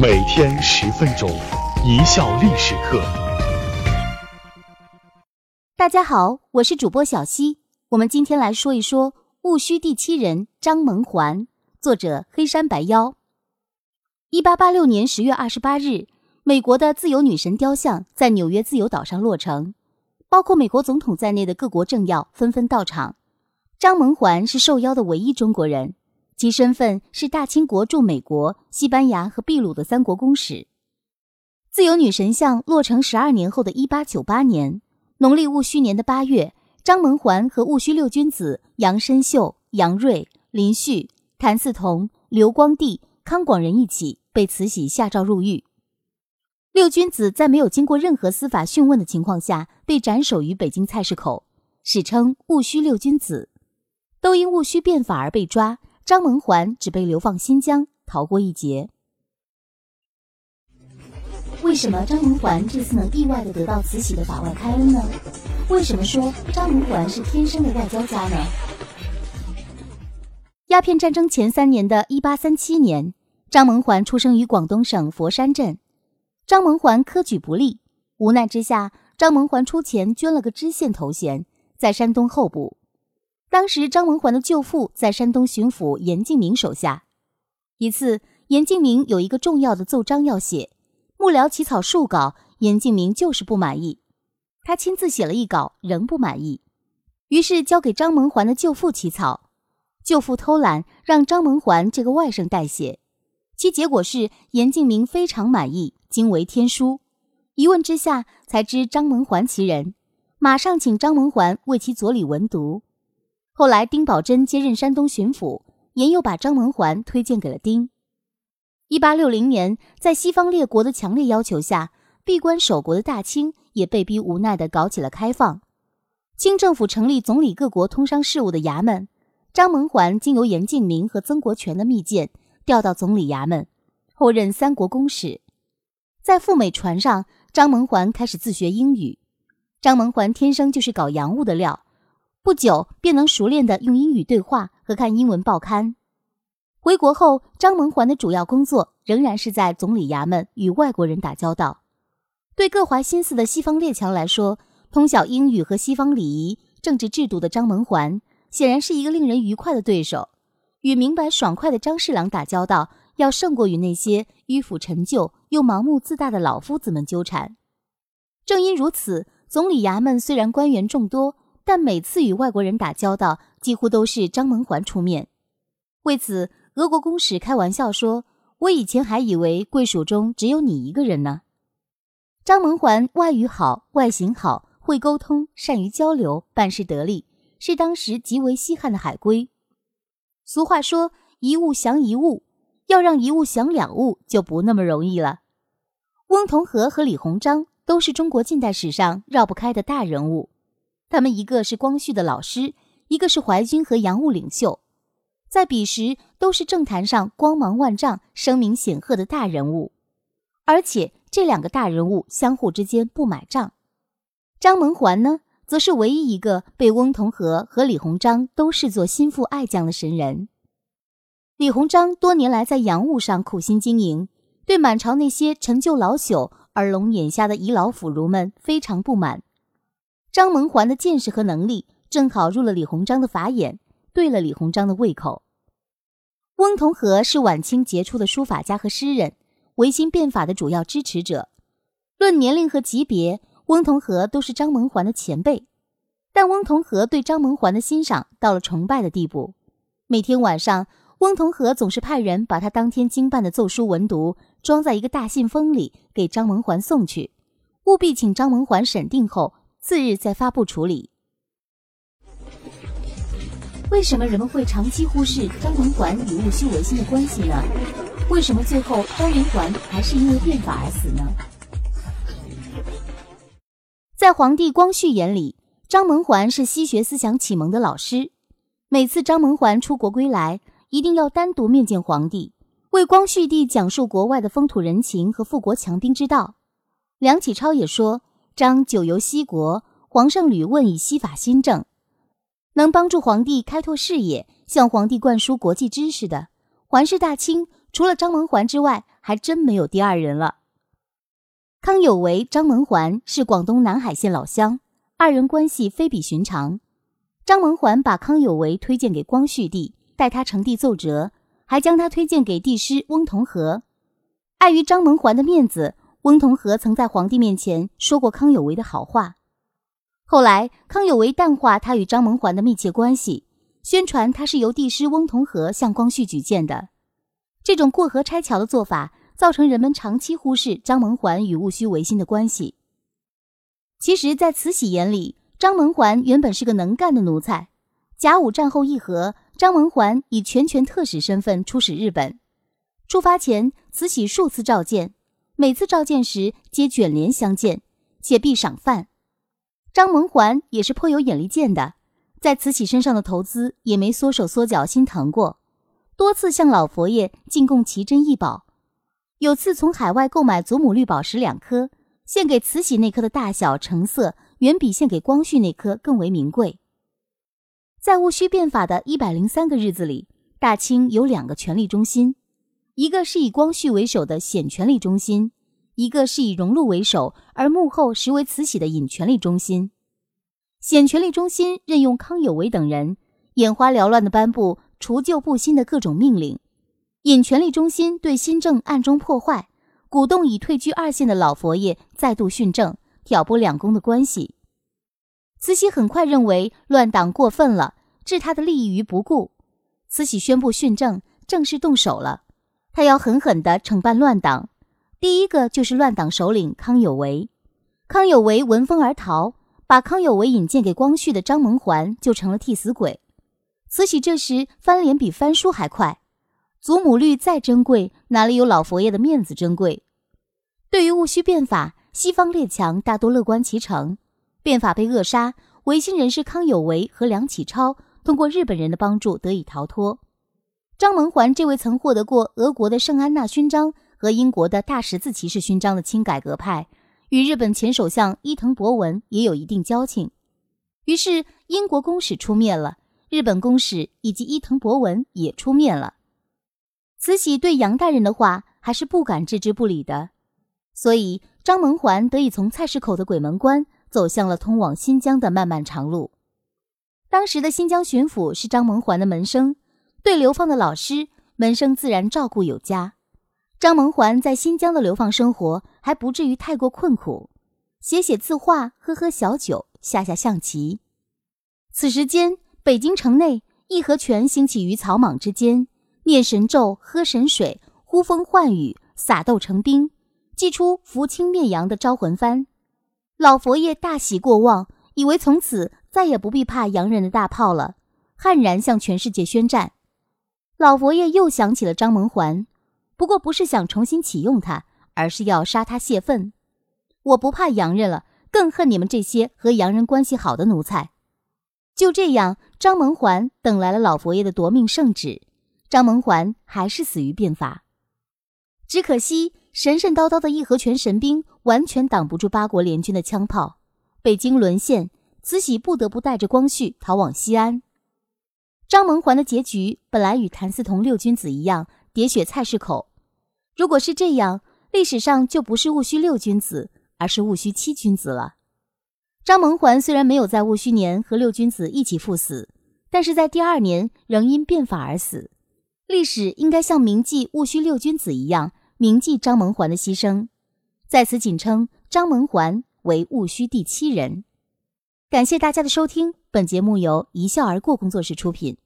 每天十分钟，一笑历史课。大家好，我是主播小溪。我们今天来说一说戊戌第七人张蒙环，作者黑山白妖。一八八六年十月二十八日，美国的自由女神雕像在纽约自由岛上落成，包括美国总统在内的各国政要纷纷到场。张蒙环是受邀的唯一中国人。其身份是大清国驻美国、西班牙和秘鲁的三国公使。自由女神像落成十二年后的一八九八年，农历戊戌年的八月，张蒙环和戊戌六君子杨申秀、杨锐、林旭、谭嗣同、刘光第、康广仁一起被慈禧下诏入狱。六君子在没有经过任何司法讯问的情况下被斩首于北京菜市口，史称戊戌六君子，都因戊戌变法而被抓。张萌环只被流放新疆，逃过一劫。为什么张萌环这次能意外的得到慈禧的法外开恩呢？为什么说张萌环是天生的外交家呢？鸦片战争前三年的一八三七年，张萌环出生于广东省佛山镇。张萌环科举不利，无奈之下，张萌环出钱捐了个知县头衔，在山东候补。当时，张文环的舅父在山东巡抚严敬明手下。一次，严敬明有一个重要的奏章要写，幕僚起草数稿，严敬明就是不满意。他亲自写了一稿，仍不满意，于是交给张文环的舅父起草。舅父偷懒，让张文环这个外甥代写。其结果是，严敬明非常满意，惊为天书。一问之下，才知张文环其人，马上请张文环为其佐理文读。后来，丁宝桢接任山东巡抚，严又把张文环推荐给了丁。一八六零年，在西方列国的强烈要求下，闭关守国的大清也被逼无奈地搞起了开放。清政府成立总理各国通商事务的衙门，张文环经由严敬明和曾国荃的密件调到总理衙门，后任三国公使。在赴美船上，张文环开始自学英语。张文环天生就是搞洋务的料。不久便能熟练地用英语对话和看英文报刊。回国后，张蒙环的主要工作仍然是在总理衙门与外国人打交道。对各怀心思的西方列强来说，通晓英语和西方礼仪、政治制度的张蒙环显然是一个令人愉快的对手。与明白爽快的张侍郎打交道，要胜过与那些迂腐陈旧又盲目自大的老夫子们纠缠。正因如此，总理衙门虽然官员众多。但每次与外国人打交道，几乎都是张蒙环出面。为此，俄国公使开玩笑说：“我以前还以为贵属中只有你一个人呢。”张蒙环外语好，外形好，会沟通，善于交流，办事得力，是当时极为稀罕的海归。俗话说：“一物降一物”，要让一物降两物就不那么容易了。翁同龢和李鸿章都是中国近代史上绕不开的大人物。他们一个是光绪的老师，一个是淮军和洋务领袖，在彼时都是政坛上光芒万丈、声名显赫的大人物，而且这两个大人物相互之间不买账。张蒙环呢，则是唯一一个被翁同龢和李鸿章都视作心腹爱将的神人。李鸿章多年来在洋务上苦心经营，对满朝那些陈旧老朽、耳聋眼瞎的遗老腐儒们非常不满。张萌环的见识和能力正好入了李鸿章的法眼，对了李鸿章的胃口。翁同龢是晚清杰出的书法家和诗人，维新变法的主要支持者。论年龄和级别，翁同龢都是张萌环的前辈。但翁同龢对张萌环的欣赏到了崇拜的地步。每天晚上，翁同龢总是派人把他当天经办的奏书文读装在一个大信封里，给张萌环送去，务必请张萌环审定后。次日再发布处理。为什么人们会长期忽视张文环与戊戌维新的关系呢？为什么最后张文环还是因为变法而死呢？在皇帝光绪眼里，张文环是西学思想启蒙的老师。每次张文环出国归来，一定要单独面见皇帝，为光绪帝讲述国外的风土人情和富国强兵之道。梁启超也说。张久游西国，皇上屡问以西法新政，能帮助皇帝开拓视野，向皇帝灌输国际知识的，环视大清，除了张文环之外，还。真没有第二人了。康有为、张文环是广东南海县老乡，二人关系非比寻常。张文环把康有为推荐给光绪帝，代他呈递奏折，还将他推荐给帝师翁同龢。碍于张文环的面子，翁同龢曾在皇帝面前说过康有为的好话。后来，康有为淡化他与张文环的密切关系，宣传他是由帝师翁同龢向光绪举荐的。这种过河拆桥的做法。造成人们长期忽视张文环与戊戌维新的关系。其实，在慈禧眼里，张文环原本是个能干的奴才。甲午战后议和，张文环以全权特使身份出使日本。出发前，慈禧数次召见，每次召见时皆卷帘相见，且必赏饭。张文环也是颇有眼力见的，在慈禧身上的投资也没缩手缩脚心疼过，多次向老佛爷进贡奇珍异宝。有次从海外购买祖母绿宝石两颗，献给慈禧那颗的大小成色远比献给光绪那颗更为名贵。在戊戌变法的一百零三个日子里，大清有两个权力中心，一个是以光绪为首的显权力中心，一个是以荣禄为首而幕后实为慈禧的隐权力中心。显权力中心任用康有为等人，眼花缭乱地颁布除旧布新的各种命令。隐权力中心对新政暗中破坏，鼓动已退居二线的老佛爷再度训政，挑拨两宫的关系。慈禧很快认为乱党过分了，置他的利益于不顾。慈禧宣布训政，正式动手了。他要狠狠地惩办乱党，第一个就是乱党首领康有为。康有为闻风而逃，把康有为引荐给光绪的张蒙环就成了替死鬼。慈禧这时翻脸比翻书还快。祖母绿再珍贵，哪里有老佛爷的面子珍贵？对于戊戌变法，西方列强大多乐观其成。变法被扼杀，维新人士康有为和梁启超通过日本人的帮助得以逃脱。张文环这位曾获得过俄国的圣安娜勋章和英国的大十字骑士勋章的亲改革派，与日本前首相伊藤博文也有一定交情。于是，英国公使出面了，日本公使以及伊藤博文也出面了。慈禧对杨大人的话还是不敢置之不理的，所以张文环得以从菜市口的鬼门关走向了通往新疆的漫漫长路。当时的新疆巡抚是张文环的门生，对流放的老师门生自然照顾有加。张萌环在新疆的流放生活还不至于太过困苦，写写字画，喝喝小酒，下下象棋。此时间，北京城内义和拳兴起于草莽之间。念神咒，喝神水，呼风唤雨，撒豆成兵，祭出扶清灭洋的招魂幡。老佛爷大喜过望，以为从此再也不必怕洋人的大炮了，悍然向全世界宣战。老佛爷又想起了张文环，不过不是想重新启用他，而是要杀他泄愤。我不怕洋人了，更恨你们这些和洋人关系好的奴才。就这样，张文环等来了老佛爷的夺命圣旨。张文环还是死于变法，只可惜神神叨叨的义和拳神兵完全挡不住八国联军的枪炮，北京沦陷，慈禧不得不带着光绪逃往西安。张萌环的结局本来与谭嗣同六君子一样，喋血菜市口。如果是这样，历史上就不是戊戌六君子，而是戊戌七君子了。张萌环虽然没有在戊戌年和六君子一起赴死，但是在第二年仍因变法而死。历史应该像铭记戊戌六君子一样铭记张萌环的牺牲，在此仅称张萌环为戊戌第七人。感谢大家的收听，本节目由一笑而过工作室出品。